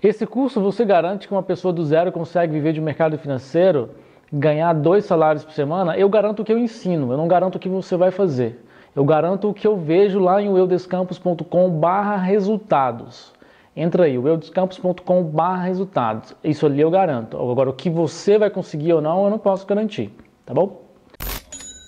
Esse curso você garante que uma pessoa do zero consegue viver de mercado financeiro, ganhar dois salários por semana? Eu garanto o que eu ensino, eu não garanto o que você vai fazer. Eu garanto o que eu vejo lá em eudescampos.com barra resultados. Entra aí, eudescampos.com barra resultados. Isso ali eu garanto. Agora, o que você vai conseguir ou não, eu não posso garantir, tá bom?